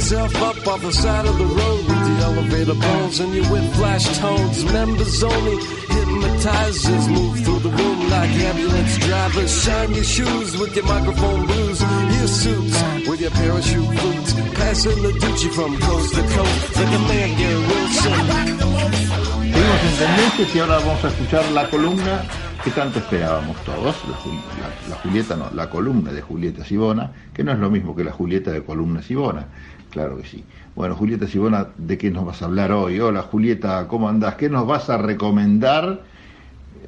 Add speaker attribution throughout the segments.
Speaker 1: yourself up off the side of the road with the elevator bones and your with flash tones. Members only hypnotizers move through the room like ambulance drivers. Shine your shoes with your microphone blues. Your suits with your parachute boots. Passing the Gucci from coast to coast like a man Gary Wilson.
Speaker 2: Seguimos en y ahora vamos a escuchar la columna que tanto esperábamos todos, la, la, Julieta no, la columna de Julieta Sibona, que no es lo mismo que la Julieta de columna Sibona, claro que sí. Bueno, Julieta Sibona, ¿de qué nos vas a hablar hoy? Hola Julieta, ¿cómo andás? ¿Qué nos vas a recomendar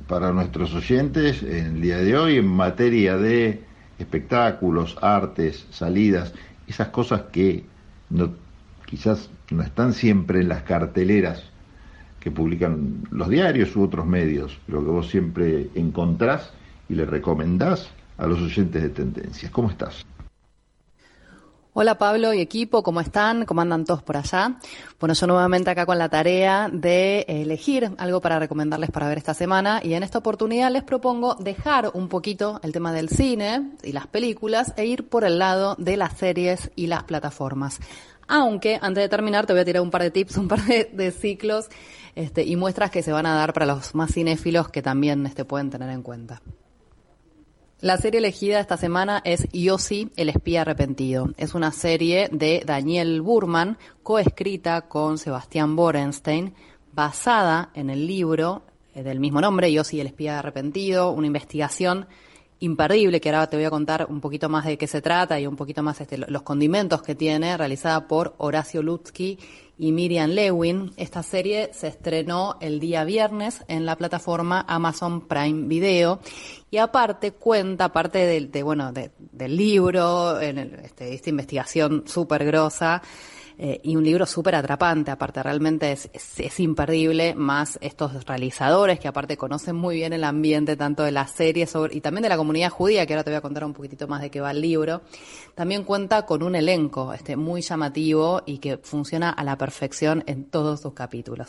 Speaker 2: para nuestros oyentes en el día de hoy en materia de espectáculos, artes, salidas, esas cosas que quizás no están siempre en las carteleras que publican los diarios u otros medios, pero que vos siempre encontrás y le recomendás a los oyentes de Tendencias. ¿Cómo estás?
Speaker 3: Hola Pablo y equipo, ¿cómo están? ¿Cómo andan todos por allá? Bueno, yo nuevamente acá con la tarea de elegir algo para recomendarles para ver esta semana y en esta oportunidad les propongo dejar un poquito el tema del cine y las películas e ir por el lado de las series y las plataformas. Aunque antes de terminar te voy a tirar un par de tips, un par de, ciclos este, y muestras que se van a dar para los más cinéfilos que también este, pueden tener en cuenta. La serie elegida esta semana es Yossi, el espía arrepentido. Es una serie de Daniel Burman, coescrita con Sebastián Borenstein, basada en el libro eh, del mismo nombre, Yossi, el espía arrepentido, una investigación imperdible, que ahora te voy a contar un poquito más de qué se trata y un poquito más este, los condimentos que tiene, realizada por Horacio Lutzky y Miriam Lewin. Esta serie se estrenó el día viernes en la plataforma Amazon Prime Video y aparte cuenta, aparte de, de bueno, de, del libro, en el, este, esta investigación súper grosa, eh, y un libro súper atrapante, aparte realmente es, imperdible, más estos realizadores que aparte conocen muy bien el ambiente tanto de la serie sobre, y también de la comunidad judía, que ahora te voy a contar un poquitito más de qué va el libro, también cuenta con un elenco este, muy llamativo y que funciona a la perfección en todos sus capítulos.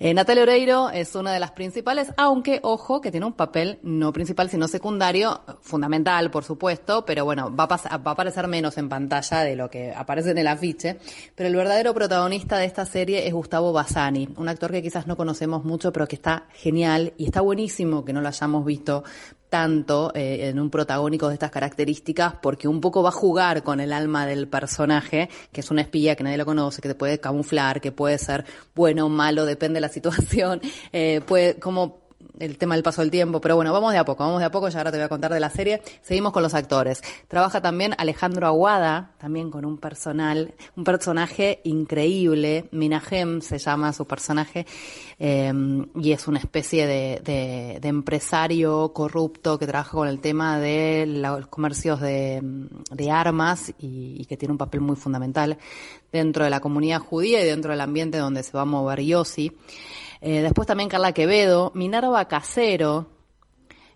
Speaker 3: Eh, Natalia Oreiro es una de las principales, aunque, ojo, que tiene un papel no principal, sino secundario, fundamental, por supuesto, pero bueno, va a, va a aparecer menos en pantalla de lo que aparece en el afiche, pero el verdadero protagonista de esta serie es Gustavo Bassani, un actor que quizás no conocemos mucho, pero que está genial y está buenísimo que no lo hayamos visto tanto eh, en un protagónico de estas características porque un poco va a jugar con el alma del personaje, que es una espía que nadie lo conoce, que te puede camuflar, que puede ser bueno o malo, depende de la situación, eh, puede como el tema del paso del tiempo, pero bueno, vamos de a poco, vamos de a poco, ya ahora te voy a contar de la serie. Seguimos con los actores. Trabaja también Alejandro Aguada, también con un personal, un personaje increíble, Minajem se llama su personaje, eh, y es una especie de, de, de, empresario corrupto que trabaja con el tema de los comercios de, de armas y, y, que tiene un papel muy fundamental dentro de la comunidad judía y dentro del ambiente donde se va a mover Yossi. Eh, después también Carla Quevedo, Minerva Casero,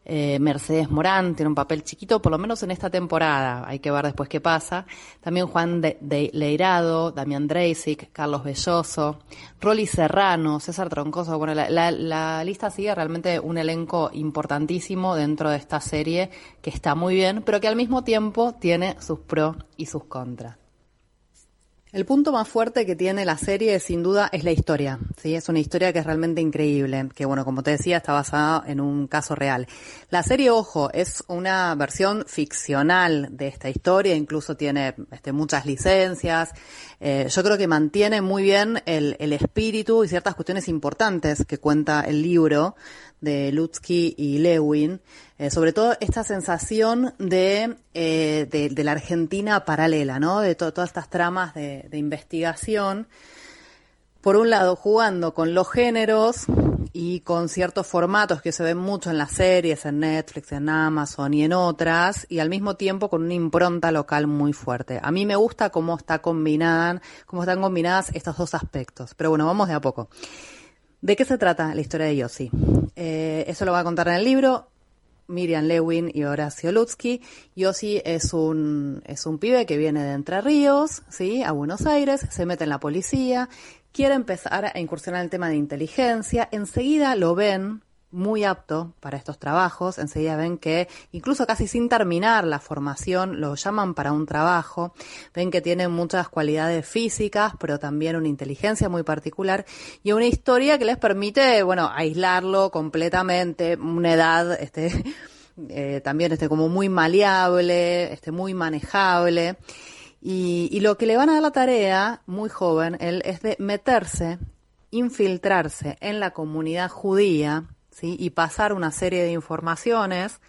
Speaker 3: eh, Mercedes Morán tiene un papel chiquito, por lo menos en esta temporada. Hay que ver después qué pasa. También Juan de, Leirado, Damián Dreisic, Carlos Belloso, Rolly Serrano, César Troncoso. Bueno, la, la, la, lista sigue realmente un elenco importantísimo dentro de esta serie que está muy bien, pero que al mismo tiempo tiene sus pros y sus contras. El punto más fuerte que tiene la serie, sin duda, es la historia. Sí, es una historia que es realmente increíble, que bueno, como te decía, está basada en un caso real. La serie, ojo, es una versión ficcional de esta historia, incluso tiene este, muchas licencias. Eh, yo creo que mantiene muy bien el, el espíritu y ciertas cuestiones importantes que cuenta el libro de Lutzky y Lewin, eh, sobre todo esta sensación de, eh, de, la Argentina paralela, ¿no? De to todas estas tramas de, de, investigación. Por un lado, jugando con los géneros y con ciertos formatos que se ven mucho en las series, en Netflix, en Amazon y en otras, y al mismo tiempo con una impronta local muy fuerte. A mí me gusta cómo está combinada, cómo están combinadas estos dos aspectos. Pero bueno, vamos de a poco. ¿De qué se trata la historia de Yossi? Eh, eso lo va a contar en el libro Miriam Lewin y Horacio Lutzky. Yossi es un, es un pibe que viene de Entre Ríos, ¿sí? A Buenos Aires, se mete en la policía, quiere empezar a incursionar en el tema de inteligencia, enseguida lo ven muy apto para estos trabajos. Enseguida ven que incluso casi sin terminar la formación lo llaman para un trabajo. Ven que tiene muchas cualidades físicas, pero también una inteligencia muy particular y una historia que les permite, bueno, aislarlo completamente, una edad, este, eh, también este, como muy maleable, este, muy manejable. Y, y lo que le van a dar la tarea, muy joven, él, es de meterse, infiltrarse en la comunidad judía, y pasar una serie de informaciones,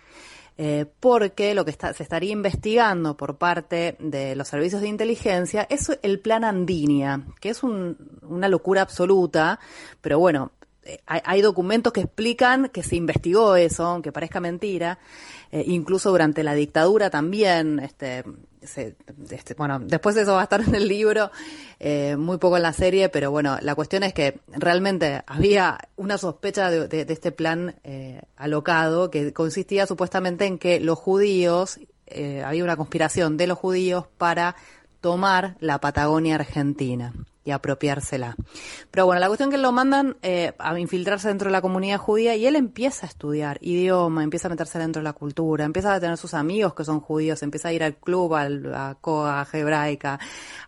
Speaker 3: eh, porque lo que se estaría investigando por parte de los servicios de inteligencia es el plan Andinia, que es un, una locura absoluta, pero bueno, eh, hay, documentos que explican que se investigó eso, aunque parezca mentira, eh, incluso durante la dictadura también, este, este, bueno, después de eso va a estar en el libro, eh, muy poco en la serie, pero bueno, la cuestión es que realmente había una sospecha de, este plan alocado que consistía supuestamente en que los judíos, había una conspiración de los judíos para tomar la Patagonia Argentina y apropiársela. Pero bueno, la cuestión es que lo mandan eh, a infiltrarse dentro de la comunidad judía y él empieza a estudiar idioma, empieza a meterse dentro de la cultura, empieza a tener sus amigos que son judíos, empieza a ir al club, a la coa hebraica,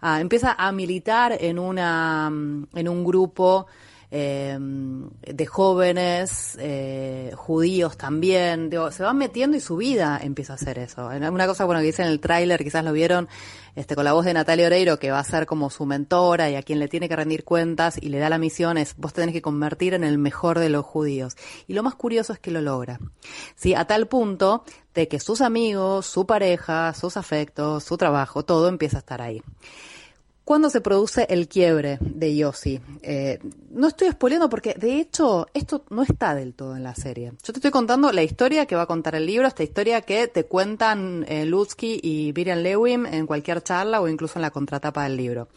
Speaker 3: empieza a militar en una en un grupo eh, de jóvenes eh, judíos también. se van metiendo y su vida empieza a hacer eso. Una cosa bueno que dice en el tráiler, quizás lo vieron, este, con la voz de Natalia Oreiro, que va a ser como su mentora y a quien le tiene que rendir cuentas y le da la misión es, vos tenés que convertir en el mejor de los judíos. Y lo más curioso es que lo logra. Sí, a tal punto de que sus amigos, su pareja, sus afectos, su trabajo, todo empieza a estar ahí. ¿Cuándo se produce el quiebre de Yossi? Eh, no estoy spoileando porque, de hecho, esto no está del todo en la serie. Yo te estoy contando la historia que va a contar el libro, esta historia que te cuentan eh, Lutsky y Miriam Lewin en cualquier charla o incluso en la contratapa del libro.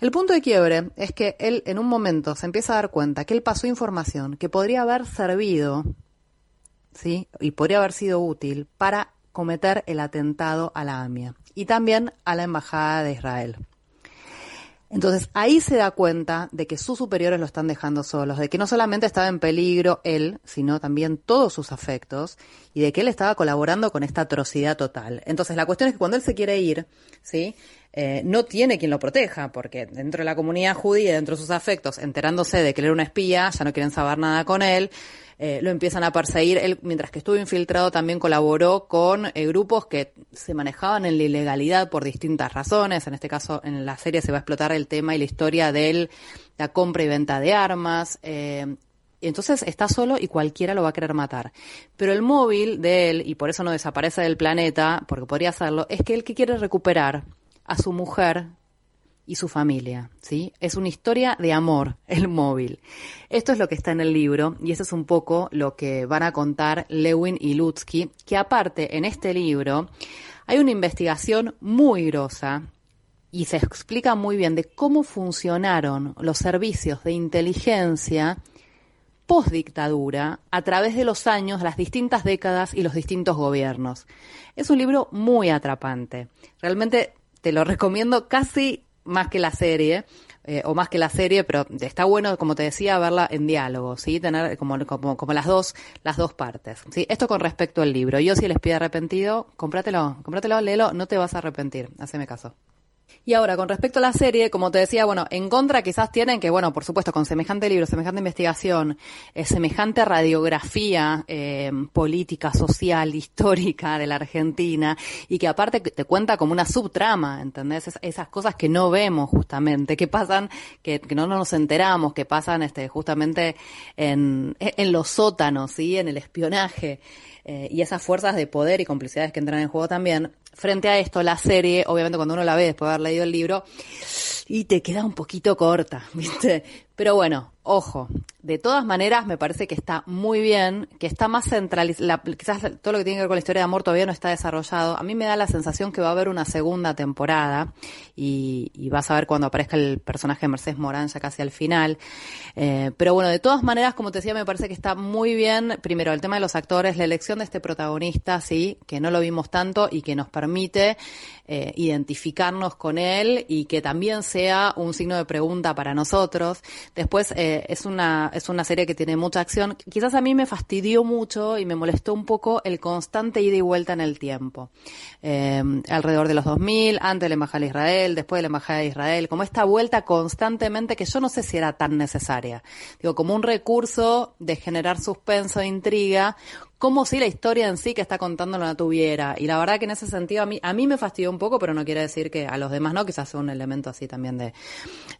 Speaker 3: El punto de quiebre es que él en un momento se empieza a dar cuenta que él pasó información que podría haber servido, ¿sí? Y podría haber sido útil para cometer el atentado a la AMIA y también a la Embajada de Israel. Entonces ahí se da cuenta de que sus superiores lo están dejando solos, de que no solamente estaba en peligro él, sino también todos sus afectos, y de que él estaba colaborando con esta atrocidad total. Entonces la cuestión es que cuando él se quiere ir, ¿sí? Eh, no tiene quien lo proteja, porque dentro de la comunidad judía, dentro de sus afectos, enterándose de que él era un espía, ya no quieren saber nada con él, eh, lo empiezan a perseguir. Él, mientras que estuvo infiltrado, también colaboró con eh, grupos que se manejaban en la ilegalidad por distintas razones. En este caso, en la serie se va a explotar el tema y la historia de la compra y venta de armas. Eh, entonces está solo y cualquiera lo va a querer matar. Pero el móvil de él, y por eso no desaparece del planeta, porque podría hacerlo, es que él que quiere recuperar a su mujer y su familia, ¿sí? Es una historia de amor, el móvil. Esto es lo que está en el libro y eso es un poco lo que van a contar Lewin y Lutsky, que aparte en este libro hay una investigación muy grosa y se explica muy bien de cómo funcionaron los servicios de inteligencia post dictadura a través de los años, las distintas décadas y los distintos gobiernos. Es un libro muy atrapante. Realmente te lo recomiendo casi más que la serie, eh, o más que la serie, pero está bueno, como te decía, verla en diálogo, ¿sí? Tener como, como, como las dos, las dos partes, ¿sí? Esto con respecto al libro. Yo si les pido arrepentido, cómpratelo, cómpratelo, léelo, no te vas a arrepentir, haceme caso. Y ahora, con respecto a la serie, como te decía, bueno, en contra quizás tienen que, bueno, por supuesto, con semejante libro, semejante investigación, eh, semejante radiografía eh, política, social, histórica de la Argentina, y que aparte te cuenta como una subtrama, ¿entendés? esas cosas que no vemos justamente, que pasan, que, no nos enteramos, que pasan este, justamente en, en los sótanos, ¿sí? En el espionaje. Eh, y esas fuerzas de poder y complicidades que entran en juego también. Frente a esto, la serie, obviamente cuando uno la ve después de haber leído el libro, y te queda un poquito corta, ¿viste? Pero bueno, ojo, de todas maneras me parece que está muy bien, que está más centralizado, quizás todo lo que tiene que ver con la historia de amor todavía no está desarrollado. A mí me da la sensación que va a haber una segunda temporada y, vas a ver cuando aparezca el personaje de Mercedes Morán ya casi al final. Eh, pero bueno, de todas maneras, como te decía, me parece que está muy bien, primero, el tema de los actores, la elección de este protagonista, sí, que no lo vimos tanto y que nos permite eh, identificarnos con él y que también sea un signo de pregunta para nosotros. Después eh, es una es una serie que tiene mucha acción. Quizás a mí me fastidió mucho y me molestó un poco el constante ida y vuelta en el tiempo. Eh, alrededor de los 2000, antes de la embajada de Israel, después de la embajada de Israel, como esta vuelta constantemente que yo no sé si era tan necesaria. Digo, como un recurso de generar suspenso e intriga, como si la historia en sí que está contando no la tuviera. Y la verdad que en ese sentido a mí, a mí me fastidió un poco, pero no quiere decir que a los demás no, quizás sea un elemento así también de,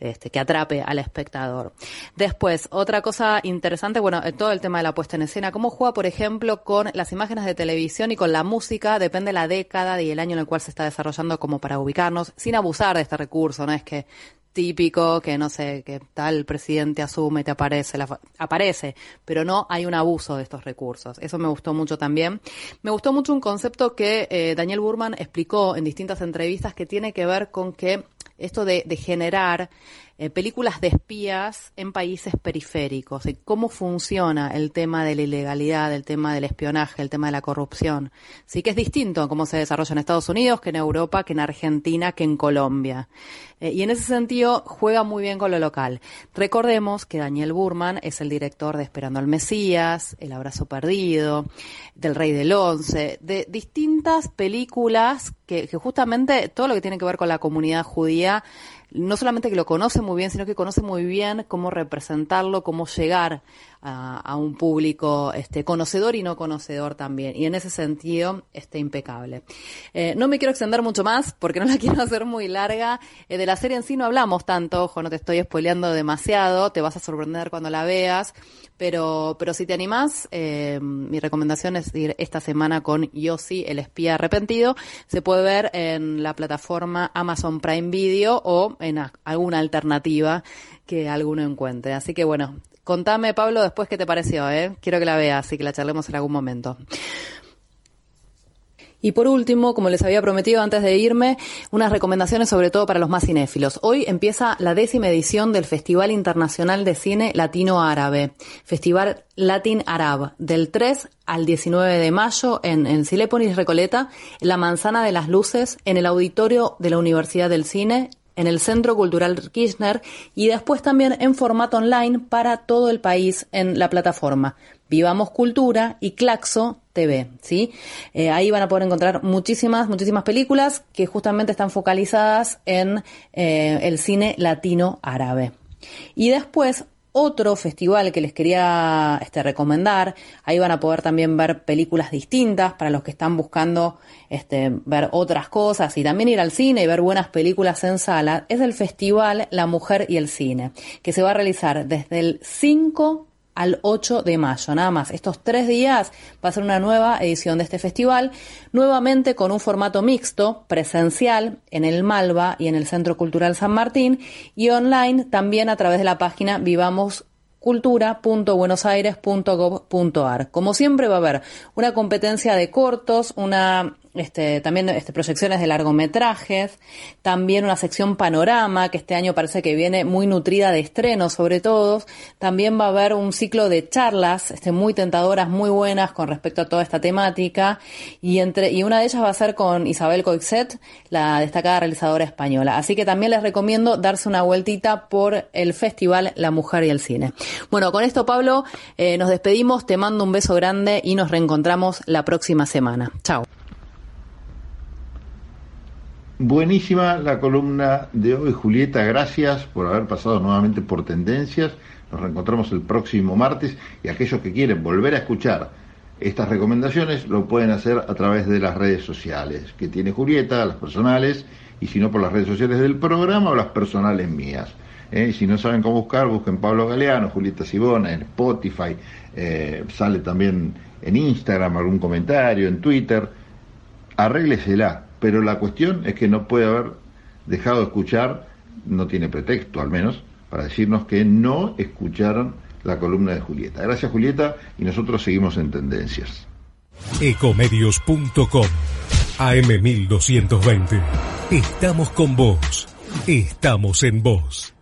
Speaker 3: este, que atrape al espectador. Después, otra cosa interesante, bueno, todo el tema de la puesta en escena, cómo juega, por ejemplo, con las imágenes de televisión y con la música, depende la década y el año en el cual se está desarrollando como para ubicarnos, sin abusar de este recurso, no es que típico que no sé, que tal presidente asume te aparece, la, aparece, pero no hay un abuso de estos recursos. Eso me gustó mucho también. Me gustó mucho un concepto que eh, Daniel Burman explicó en distintas entrevistas que tiene que ver con que esto de generar eh, películas de espías en países periféricos y cómo funciona el tema de la ilegalidad, el tema del espionaje, el tema de la corrupción. Sí que es distinto cómo se desarrolla en Estados Unidos, que en Europa, que en Argentina, que en Colombia. Eh, y en ese sentido juega muy bien con lo local. Recordemos que Daniel Burman es el director de Esperando al Mesías, El Abrazo Perdido, del Rey del Once, de distintas películas que justamente todo lo que tiene que ver con la comunidad judía no solamente que lo conoce muy bien, sino que conoce muy bien cómo representarlo, cómo llegar a, un público este, conocedor y no conocedor también. Y en ese sentido, este, impecable. Eh, no me quiero extender mucho más porque no la quiero hacer muy larga. Eh, de la serie en sí no hablamos tanto, ojo, no te estoy spoileando demasiado, te vas a sorprender cuando la veas. Pero, pero si te animás, eh, mi recomendación es ir esta semana con Yossi, el espía arrepentido. Se puede ver en la plataforma Amazon Prime Video o en alguna alternativa que alguno encuentre. Así que bueno, Contame, Pablo, después qué te pareció, ¿eh? Quiero que la veas y que la charlemos en algún momento. Y por último, como les había prometido antes de irme, unas recomendaciones sobre todo para los más cinéfilos. Hoy empieza la décima edición del Festival Internacional de Cine Latino Árabe, Festival Latin Arab, del 3 al 19 de mayo en, en Recoleta, en la Manzana de las Luces, en el auditorio de la Universidad del Cine en el Centro Cultural Kirchner y después también en formato online para todo el país en la plataforma Vivamos Cultura y Claxo TV, ¿sí? Eh, ahí van a poder encontrar muchísimas, muchísimas películas que justamente están focalizadas en eh, el cine latino árabe. Y después otro festival que les quería este, recomendar. Ahí van a poder también ver películas distintas para los que están buscando este, ver otras cosas y también ir al cine y ver buenas películas en sala. Es el festival La Mujer y el Cine, que se va a realizar desde el 5 al 8 de mayo. Nada más, estos tres días va a ser una nueva edición de este festival, nuevamente con un formato mixto, presencial, en el Malva y en el Centro Cultural San Martín, y online también a través de la página Vivamos cultura.buenosaires.gov.ar. Como siempre va a haber una competencia de cortos, una este, también este, proyecciones de largometrajes, también una sección panorama que este año parece que viene muy nutrida de estrenos sobre todo. También va a haber un ciclo de charlas este, muy tentadoras, muy buenas con respecto a toda esta temática y, entre, y una de ellas va a ser con Isabel Coixet, la destacada realizadora española. Así que también les recomiendo darse una vueltita por el festival La Mujer y el Cine. Bueno, con esto Pablo, eh, nos despedimos, te mando un beso grande y nos reencontramos la próxima semana. Chao.
Speaker 2: Buenísima la columna de hoy, Julieta. Gracias por haber pasado nuevamente por Tendencias. Nos reencontramos el próximo martes y aquellos que quieren volver a escuchar estas recomendaciones lo pueden hacer a través de las redes sociales que tiene Julieta, las personales, y si no por las redes sociales del programa o las personales mías. ¿eh? Si no saben cómo buscar, busquen Pablo Galeano, Julieta Sibona, en Spotify, eh, sale también en Instagram algún comentario, en Twitter. Arréglesela pero la cuestión es que no puede haber dejado de escuchar, no tiene pretexto al menos, para decirnos que no escucharon la columna de Julieta. Gracias Julieta y nosotros seguimos en tendencias.
Speaker 4: Ecomedios.com AM1220. Estamos con vos. Estamos en vos.